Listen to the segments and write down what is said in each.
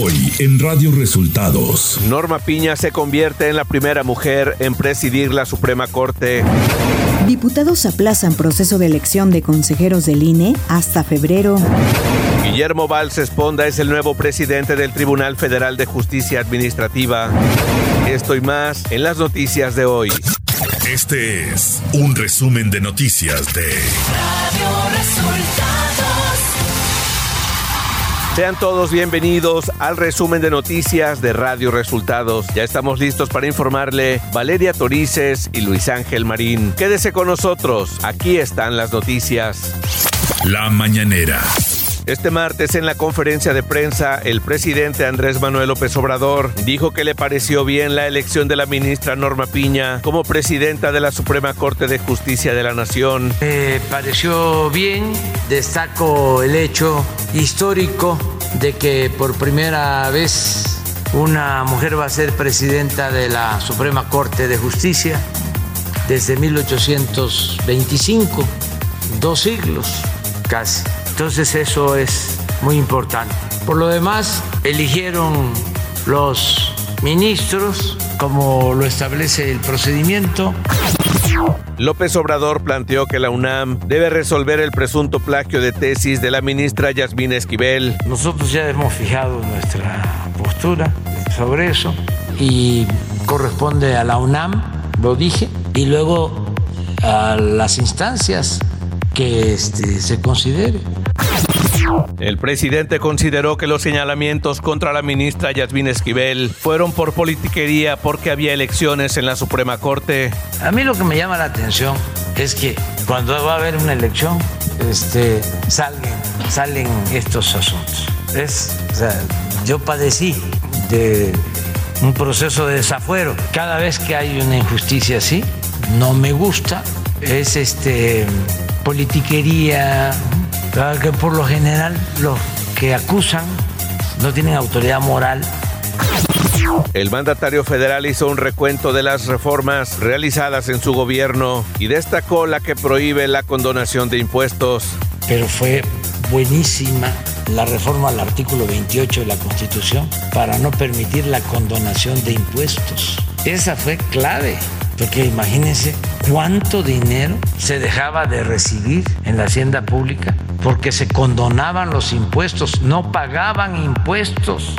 Hoy en Radio Resultados. Norma Piña se convierte en la primera mujer en presidir la Suprema Corte. Diputados aplazan proceso de elección de consejeros del INE hasta febrero. Guillermo Valls Esponda es el nuevo presidente del Tribunal Federal de Justicia Administrativa. Esto y más en las noticias de hoy. Este es un resumen de noticias de Radio Resultados. Sean todos bienvenidos al resumen de noticias de Radio Resultados. Ya estamos listos para informarle Valeria Torices y Luis Ángel Marín. Quédese con nosotros, aquí están las noticias. La mañanera. Este martes en la conferencia de prensa, el presidente Andrés Manuel López Obrador dijo que le pareció bien la elección de la ministra Norma Piña como presidenta de la Suprema Corte de Justicia de la Nación. Me pareció bien, destaco el hecho histórico de que por primera vez una mujer va a ser presidenta de la Suprema Corte de Justicia desde 1825, dos siglos casi. Entonces eso es muy importante. Por lo demás, eligieron los ministros como lo establece el procedimiento. López Obrador planteó que la UNAM debe resolver el presunto plagio de tesis de la ministra Yasmín Esquivel. Nosotros ya hemos fijado nuestra postura sobre eso y corresponde a la UNAM, lo dije, y luego a las instancias que este, se considere. El presidente consideró que los señalamientos contra la ministra Yasmín Esquivel fueron por politiquería porque había elecciones en la Suprema Corte. A mí lo que me llama la atención es que cuando va a haber una elección, este, salen, salen estos asuntos. Es, o sea, yo padecí de un proceso de desafuero. Cada vez que hay una injusticia así, no me gusta. Es este politiquería, que por lo general los que acusan no tienen autoridad moral. El mandatario federal hizo un recuento de las reformas realizadas en su gobierno y destacó la que prohíbe la condonación de impuestos. Pero fue buenísima la reforma al artículo 28 de la Constitución para no permitir la condonación de impuestos. Esa fue clave. Porque imagínense cuánto dinero se dejaba de recibir en la hacienda pública porque se condonaban los impuestos, no pagaban impuestos.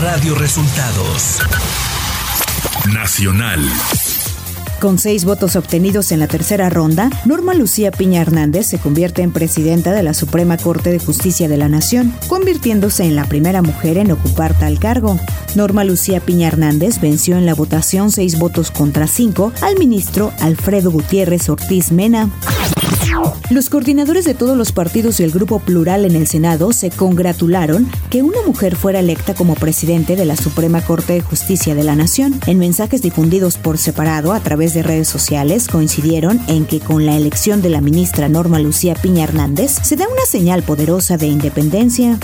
Radio Resultados Nacional. Con seis votos obtenidos en la tercera ronda, Norma Lucía Piña Hernández se convierte en presidenta de la Suprema Corte de Justicia de la Nación, convirtiéndose en la primera mujer en ocupar tal cargo. Norma Lucía Piña Hernández venció en la votación seis votos contra cinco al ministro Alfredo Gutiérrez Ortiz Mena. Los coordinadores de todos los partidos y el Grupo Plural en el Senado se congratularon que una mujer fuera electa como presidente de la Suprema Corte de Justicia de la Nación. En mensajes difundidos por separado a través de redes sociales coincidieron en que con la elección de la ministra Norma Lucía Piña Hernández se da una señal poderosa de independencia.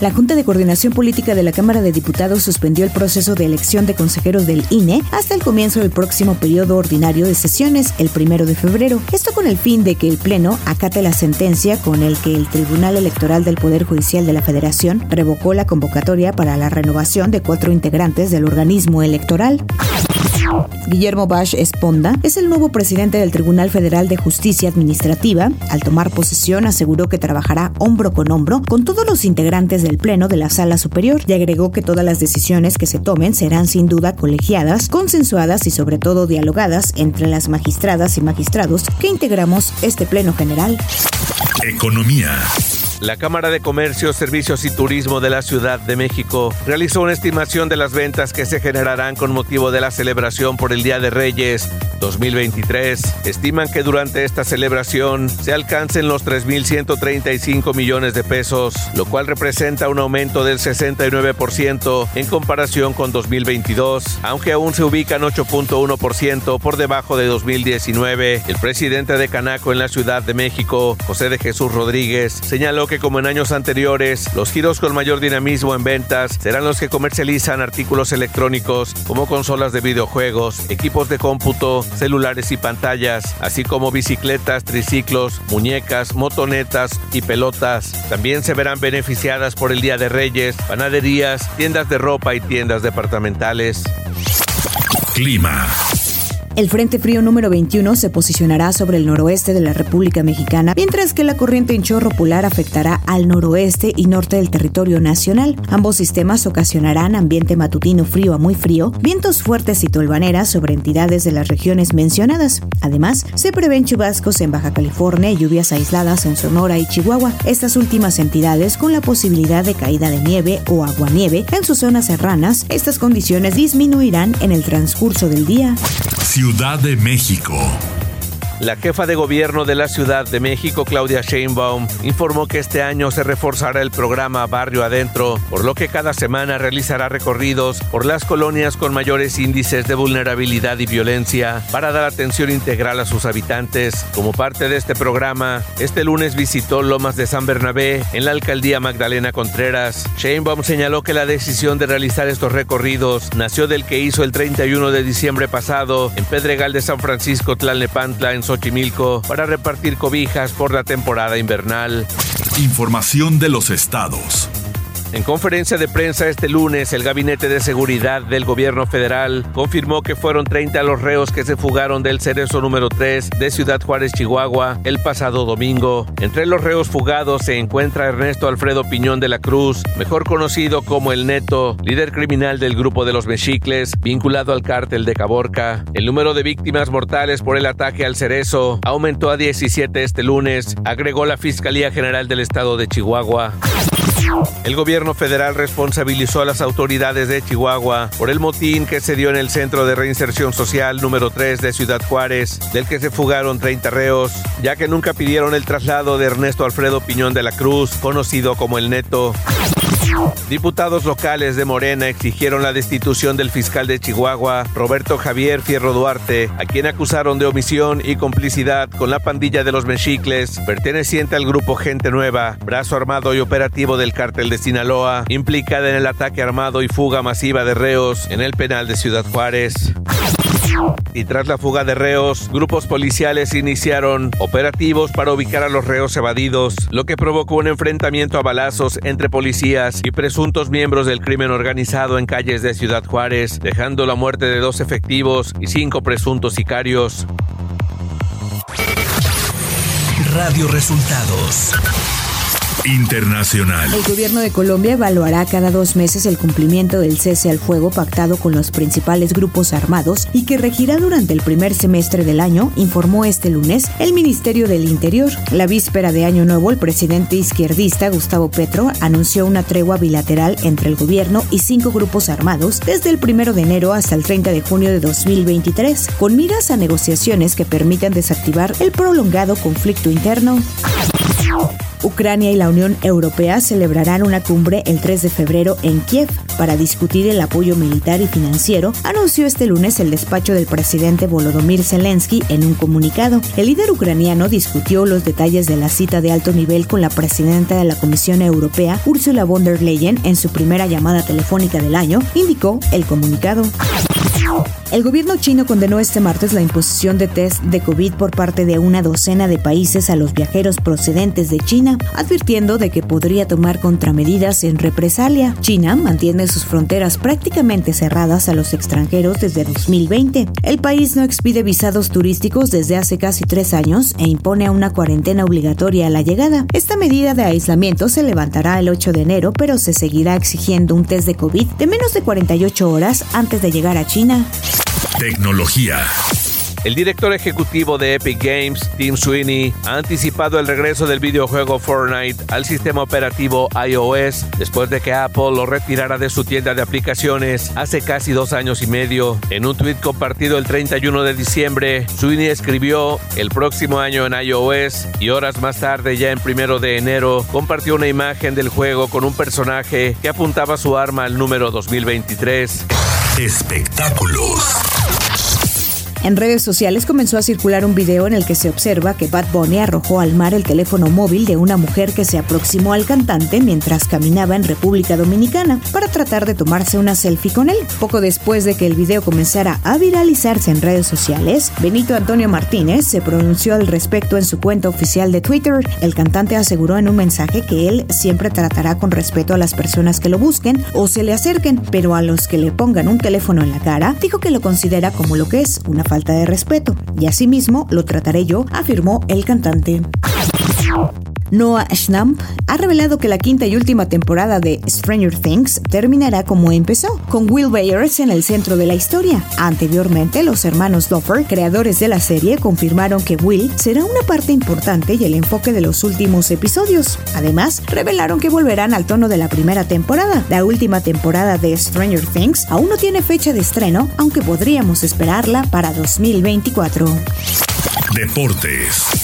La Junta de Coordinación Política de la Cámara de Diputados suspendió el proceso de elección de consejeros del INE hasta el comienzo del próximo periodo ordinario de sesiones, el primero de febrero. Esto con el fin de que el Pleno acate la sentencia con el que el Tribunal Electoral del Poder Judicial de la Federación revocó la convocatoria para la renovación de cuatro integrantes del organismo electoral. Guillermo Bash Esponda es el nuevo presidente del Tribunal Federal de Justicia Administrativa. Al tomar posesión aseguró que trabajará hombro con hombro con todos los integrantes del Pleno de la Sala Superior y agregó que todas las decisiones que se tomen serán sin duda colegiadas, consensuadas y sobre todo dialogadas entre las magistradas y magistrados que integramos este Pleno General. Economía. La Cámara de Comercio, Servicios y Turismo de la Ciudad de México realizó una estimación de las ventas que se generarán con motivo de la celebración por el Día de Reyes 2023. Estiman que durante esta celebración se alcancen los 3.135 millones de pesos, lo cual representa un aumento del 69% en comparación con 2022, aunque aún se ubican 8.1% por debajo de 2019. El presidente de Canaco en la Ciudad de México, José de Jesús Rodríguez, señaló que como en años anteriores, los giros con mayor dinamismo en ventas serán los que comercializan artículos electrónicos como consolas de videojuegos, equipos de cómputo, celulares y pantallas, así como bicicletas, triciclos, muñecas, motonetas y pelotas. También se verán beneficiadas por el Día de Reyes, panaderías, tiendas de ropa y tiendas departamentales. Clima. El Frente Frío número 21 se posicionará sobre el noroeste de la República Mexicana, mientras que la corriente en chorro polar afectará al noroeste y norte del territorio nacional. Ambos sistemas ocasionarán ambiente matutino frío a muy frío, vientos fuertes y tolvaneras sobre entidades de las regiones mencionadas. Además, se prevén chubascos en Baja California y lluvias aisladas en Sonora y Chihuahua. Estas últimas entidades con la posibilidad de caída de nieve o aguanieve en sus zonas serranas. Estas condiciones disminuirán en el transcurso del día. Ciudad de México. La jefa de gobierno de la Ciudad de México, Claudia Sheinbaum, informó que este año se reforzará el programa Barrio Adentro, por lo que cada semana realizará recorridos por las colonias con mayores índices de vulnerabilidad y violencia para dar atención integral a sus habitantes. Como parte de este programa, este lunes visitó Lomas de San Bernabé en la alcaldía Magdalena Contreras. Sheinbaum señaló que la decisión de realizar estos recorridos nació del que hizo el 31 de diciembre pasado en Pedregal de San Francisco Tlalnepantla en Xochimilco para repartir cobijas por la temporada invernal. Información de los estados. En conferencia de prensa este lunes, el Gabinete de Seguridad del Gobierno Federal confirmó que fueron 30 los reos que se fugaron del Cerezo número 3 de Ciudad Juárez, Chihuahua, el pasado domingo. Entre los reos fugados se encuentra Ernesto Alfredo Piñón de la Cruz, mejor conocido como El Neto, líder criminal del grupo de los Mexicles, vinculado al cártel de Caborca. El número de víctimas mortales por el ataque al Cerezo aumentó a 17 este lunes, agregó la Fiscalía General del Estado de Chihuahua. El gobierno federal responsabilizó a las autoridades de Chihuahua por el motín que se dio en el Centro de Reinserción Social número 3 de Ciudad Juárez, del que se fugaron 30 reos, ya que nunca pidieron el traslado de Ernesto Alfredo Piñón de la Cruz, conocido como el Neto. Diputados locales de Morena exigieron la destitución del fiscal de Chihuahua, Roberto Javier Fierro Duarte, a quien acusaron de omisión y complicidad con la pandilla de los Mexicles, perteneciente al grupo Gente Nueva, brazo armado y operativo del cártel de Sinaloa, implicada en el ataque armado y fuga masiva de reos en el penal de Ciudad Juárez. Y tras la fuga de reos, grupos policiales iniciaron operativos para ubicar a los reos evadidos, lo que provocó un enfrentamiento a balazos entre policías y presuntos miembros del crimen organizado en calles de Ciudad Juárez, dejando la muerte de dos efectivos y cinco presuntos sicarios. Radio Resultados. Internacional. El gobierno de Colombia evaluará cada dos meses el cumplimiento del cese al fuego pactado con los principales grupos armados y que regirá durante el primer semestre del año, informó este lunes el Ministerio del Interior. La víspera de Año Nuevo, el presidente izquierdista Gustavo Petro anunció una tregua bilateral entre el gobierno y cinco grupos armados desde el primero de enero hasta el 30 de junio de 2023, con miras a negociaciones que permitan desactivar el prolongado conflicto interno. Ucrania y la Unión Europea celebrarán una cumbre el 3 de febrero en Kiev para discutir el apoyo militar y financiero, anunció este lunes el despacho del presidente Volodymyr Zelensky en un comunicado. El líder ucraniano discutió los detalles de la cita de alto nivel con la presidenta de la Comisión Europea, Ursula von der Leyen, en su primera llamada telefónica del año, indicó el comunicado. El gobierno chino condenó este martes la imposición de test de COVID por parte de una docena de países a los viajeros procedentes de China, advirtiendo de que podría tomar contramedidas en represalia. China mantiene sus fronteras prácticamente cerradas a los extranjeros desde 2020. El país no expide visados turísticos desde hace casi tres años e impone una cuarentena obligatoria a la llegada. Esta medida de aislamiento se levantará el 8 de enero, pero se seguirá exigiendo un test de COVID de menos de 48 horas antes de llegar a China. Tecnología. El director ejecutivo de Epic Games, Tim Sweeney, ha anticipado el regreso del videojuego Fortnite al sistema operativo iOS después de que Apple lo retirara de su tienda de aplicaciones hace casi dos años y medio. En un tweet compartido el 31 de diciembre, Sweeney escribió el próximo año en iOS y horas más tarde, ya en primero de enero, compartió una imagen del juego con un personaje que apuntaba su arma al número 2023. Espectáculos. En redes sociales comenzó a circular un video en el que se observa que Bad Bunny arrojó al mar el teléfono móvil de una mujer que se aproximó al cantante mientras caminaba en República Dominicana para tratar de tomarse una selfie con él. Poco después de que el video comenzara a viralizarse en redes sociales, Benito Antonio Martínez se pronunció al respecto en su cuenta oficial de Twitter. El cantante aseguró en un mensaje que él siempre tratará con respeto a las personas que lo busquen o se le acerquen, pero a los que le pongan un teléfono en la cara, dijo que lo considera como lo que es, una falta de respeto. Y asimismo lo trataré yo, afirmó el cantante. Noah Schnapp ha revelado que la quinta y última temporada de Stranger Things terminará como empezó, con Will Byers en el centro de la historia. Anteriormente, los hermanos Duffer, creadores de la serie, confirmaron que Will será una parte importante y el enfoque de los últimos episodios. Además, revelaron que volverán al tono de la primera temporada. La última temporada de Stranger Things aún no tiene fecha de estreno, aunque podríamos esperarla para 2024. Deportes.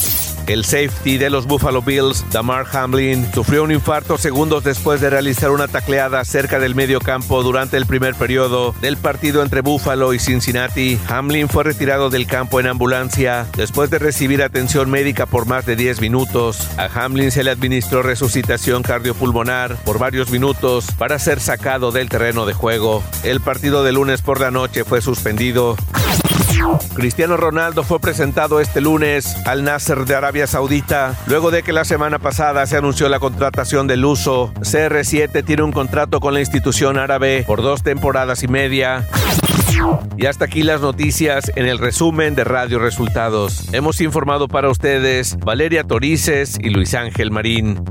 El safety de los Buffalo Bills, Damar Hamlin, sufrió un infarto segundos después de realizar una tacleada cerca del medio campo durante el primer periodo del partido entre Buffalo y Cincinnati. Hamlin fue retirado del campo en ambulancia después de recibir atención médica por más de 10 minutos. A Hamlin se le administró resucitación cardiopulmonar por varios minutos para ser sacado del terreno de juego. El partido de lunes por la noche fue suspendido. Cristiano Ronaldo fue presentado este lunes al Nasser de Arabia Saudita, luego de que la semana pasada se anunció la contratación del uso. CR7 tiene un contrato con la institución árabe por dos temporadas y media. Y hasta aquí las noticias en el resumen de Radio Resultados. Hemos informado para ustedes Valeria Torices y Luis Ángel Marín.